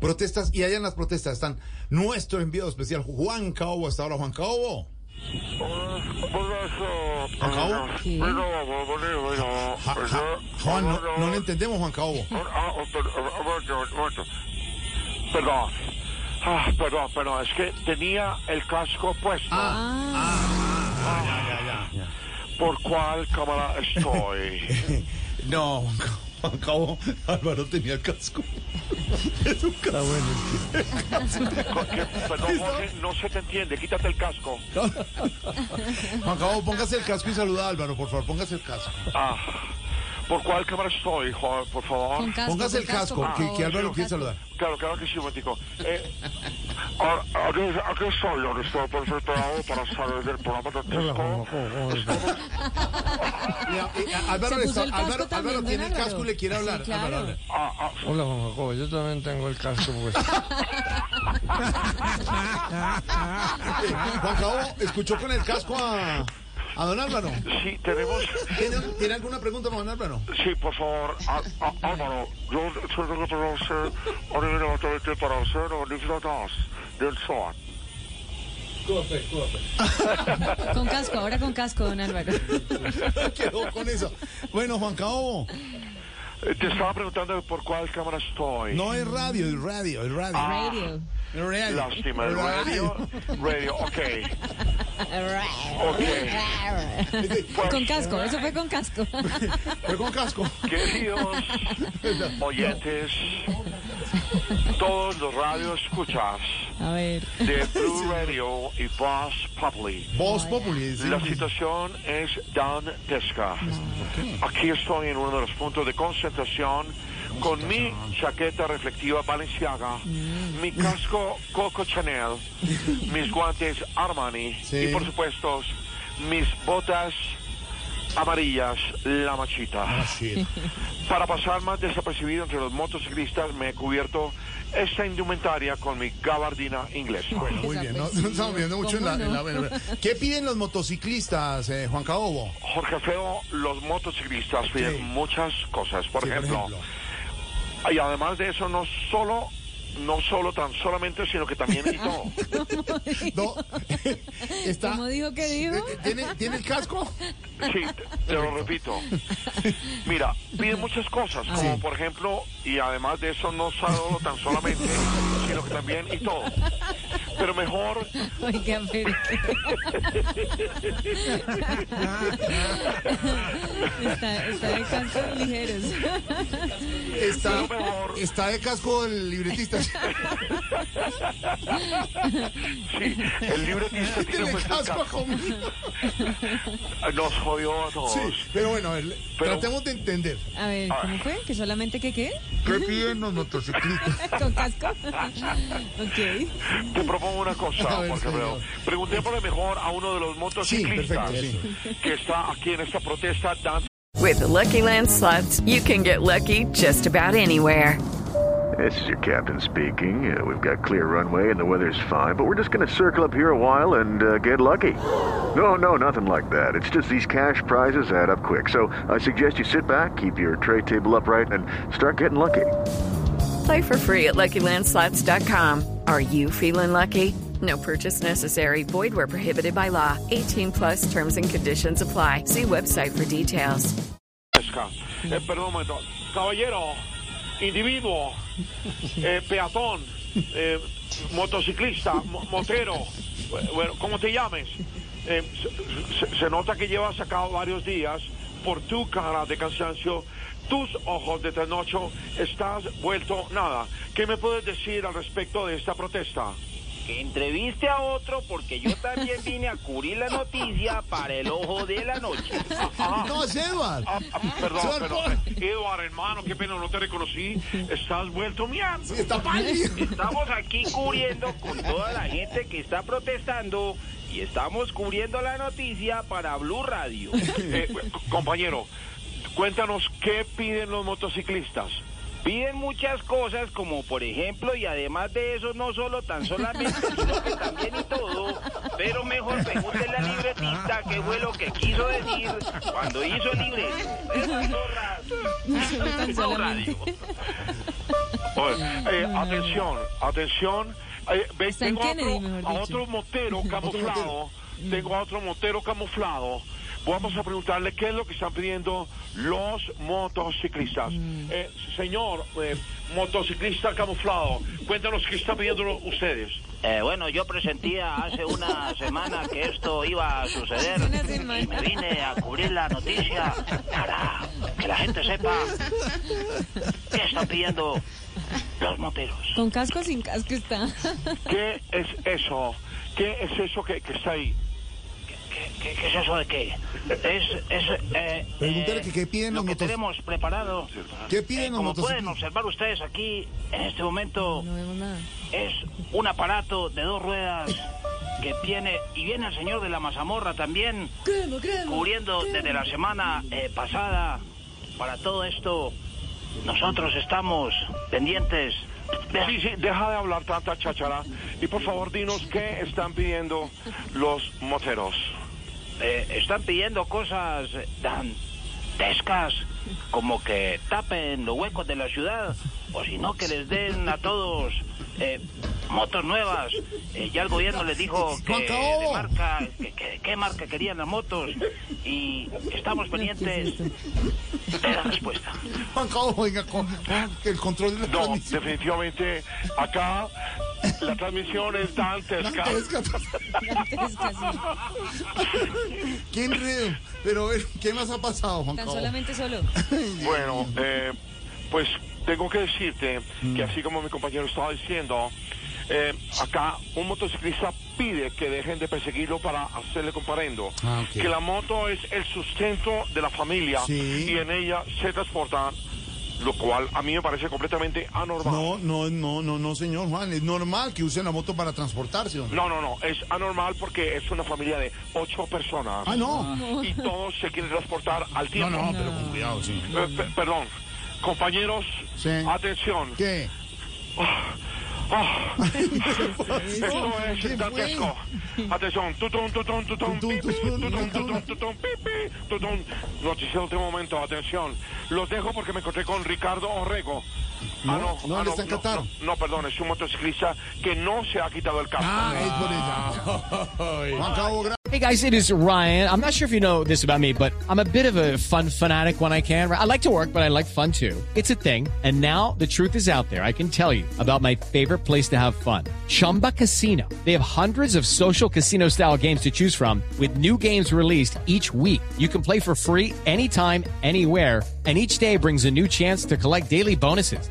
Protestas, y allá en las protestas están nuestro enviado especial, Juan Caobo. Hasta ahora, Juan Caobo. Juan Caobo. Ja- ja- Juan, no, no le entendemos, Juan Caobo. Perdón. Ah, perdón, perdón, es que tenía el casco puesto. Ah, ya, ya, ya. ¿Por cuál cámara estoy? No, Juan Ca- Juan Caobo, Álvaro tenía el casco. Es un casco. ¿Qué? Perdón, Jorge, no se te entiende. Quítate el casco. Juan Caobo, póngase el casco y saluda a Álvaro, por favor, póngase el casco. Ah, ¿por cuál cámara estoy, Jorge, por favor? Con casco, Póngase el casco, por que, que. Álvaro quiere saludar. Claro, claro que sí, un momentico. Eh, aquí, aquí estoy, donde estoy perfectado para salir del programa de disco. Mira, Álvaro, está- el casco Álvaro, también, Álvaro don tiene el casco y le quiere hablar. Sí, claro. Álvaro, habla. Ah, ah, Hola Juan Jacobo, yo también tengo el casco pues. Juan Caobo, ¿escuchó con el casco a, a don Álvaro? sí, tenemos... ¿Tiene, ¿Tiene alguna pregunta para don Álvaro? Sí, por favor, Á- Á- Álvaro, yo tengo que conocer a nivel de para hacer libros del SOAT. Con casco, ahora con casco, don Álvaro. Quedó con eso. Bueno, Juan Caobo, Eh, Te estaba preguntando por cuál cámara estoy. no es radio, es radio, es radio. Radio. Es radio. Lástima, el radio. Radio, ok. Con casco, eso fue con casco. Fue con casco. Queridos oyentes, todos los radios escuchas A ver. de Blue Radio y Boss Populi. Voz Populi. sí. La situación es dantesca. Aquí estoy en uno de los puntos de concentración con mi chaqueta reflectiva Balenciaga, mi casco Coco Chanel, mis guantes Armani Sí. y por supuesto mis botas amarillas La Machita. Ah. Para pasar más desapercibido entre los motociclistas me he cubierto esta indumentaria con mi gabardina inglesa. Bueno, muy bien. No, no estamos viendo mucho en la, en la- ¿Qué piden los motociclistas, eh, Juan Caobo? Jorge Alfredo, los motociclistas piden Sí. muchas cosas. Por Sí, ejemplo, y además de eso, no solo, no solo tan solamente, sino que también y todo. No, está, ¿Cómo dijo que dijo? eh, ¿tiene, ¿Tiene el casco? Sí, te, te lo repito. Mira, piden muchas cosas, como por ejemplo, y además de eso, no solo tan solamente, sino que también y todo. Pero mejor, Oiga, pero... está, está de cascos ligeros. Está, mejor. está de casco el libretista. sí, el libretista tiene Tiene puesto el casco. Nos jodió a todos. Sí, pero bueno, a ver, Pero- tratemos de entender. A ver, ¿cómo fue? ¿Que solamente que qué? ¿Qué piden los motociclistas? ¿Con casco? ok. Te propongo una cosa, ver, Jorge Alfredo. señor. Preguntémosle mejor a uno de los motociclistas perfecto, que está aquí en esta protesta dando With the Lucky Land slots, you can get lucky just about anywhere. This is your captain speaking. Uh, we've got clear runway and the weather's fine, but we're just going to circle up here a while and uh, get lucky. No, no, nothing like that. It's just these cash prizes add up quick. So I suggest you sit back, keep your tray table upright, and start getting lucky. Play for free at LuckyLandSlots.com. Are you feeling lucky? No purchase necessary. Void where prohibited by law. 18 plus terms and conditions apply. See website for details. Eh, perdón un momento. Caballero, individuo, eh, peatón, eh, motociclista, mo- motero, bueno, ¿cómo te llames? Eh, se- se nota que llevas sacado varios días por tu cara de cansancio, tus ojos de trasnocho, estás vuelto nada. ¿Qué me puedes decir al respecto de esta protesta? que entreviste a otro porque yo también vine a cubrir la noticia para el ojo de la noche. No, es Edward. Ah, ah, perdón, perdón. Eduard, hermano, qué pena, no te reconocí. Estás vuelto mierda. Sí, está pálido. Estamos aquí cubriendo con toda la gente que está protestando y estamos cubriendo la noticia para Blue Radio. Eh, compañero, cuéntanos qué piden los motociclistas. Piden muchas cosas como por ejemplo y además de eso no solo tan solamente sino que también y todo, pero mejor pregúntele al libretista qué fue lo que quiso decir cuando hizo el libreto. Radio. No eh, atención, atención. Eh, ve, tengo a Kennedy, otro, a otro motero camuflado. Tengo a otro motero camuflado. Vamos a preguntarle qué es lo que están pidiendo los motociclistas. Mm. Eh, señor eh, motociclista camuflado, cuéntanos qué están pidiendo ustedes. Eh, bueno, yo presentía hace una semana que esto iba a suceder y me vine a cubrir la noticia para que la gente sepa qué están pidiendo los moteros. Con casco o sin casco está. ¿Qué es eso? ¿Qué es eso que, que está ahí? ¿Qué, qué- qué es eso de qué? Es, es eh, Pregúntale eh, que qué piden lo los que motos- tenemos preparado. ¿Qué piden Eh, los como pueden observar ustedes aquí, en este momento No vemos nada. es un aparato de dos ruedas que tiene, y viene el señor de la mazamorra también, cubriendo desde la semana eh, pasada para todo esto. Nosotros estamos pendientes. de- Sí, sí, deja de hablar tanta cháchara y por favor dinos qué están pidiendo los moteros. eh, están pidiendo cosas dantescas como que tapen los huecos de la ciudad o si no que les den a todos eh, motos nuevas. Eh, ya el gobierno les dijo que de marca, que, que- qué marca querían las motos y estamos pendientes de la respuesta. Juan Cabo, venga, con, que el control de la No, transmisión. definitivamente acá la transmisión es dantesca. Dantesca. Dantesca, sí. ¿Qué enredo? Pero, a ver, ¿qué más ha pasado, Juan Tan Cabo? solamente solo. Bueno, eh, pues tengo que decirte que así como mi compañero estaba diciendo, eh, acá un motociclista pide que dejen de perseguirlo para hacerle comparendo. Ah, ok. Que la moto es el sustento de la familia Sí. y en ella se transporta, lo cual a mí me parece completamente anormal. No, no, no, no, no, señor Juan. Es normal que usen la moto para transportarse. hombre. No, no, no, es anormal porque es una familia de ocho personas. Ah, no. Y todos se quieren transportar al No, tiempo. no, pero con cuidado, sí. Eh, pe- perdón, compañeros, Sí. atención. ¿Qué? Esto es ¿Qué dantesco. Atención, tutun, tutun, tutun, pipi, tutun, tutun, tutun. pipi, tutun. Noticia de último momento, atención. Los dejo porque me encontré con Ricardo Orrego. No, no, él está en no, Qatar. no, no, perdón, es un motociclista que no se ha quitado el casco. Ah, es por eso. Juan Cabo, gracias. Hey guys, it is Ryan. I'm not sure if you know this about me, but I'm a bit of a fun fanatic when I can. I like to work, but I like fun too. It's a thing. And now the truth is out there. I can tell you about my favorite place to have fun. Chumba Casino. They have hundreds of social casino style games to choose from with new games released each week. You can play for free anytime, anywhere. And each day brings a new chance to collect daily bonuses.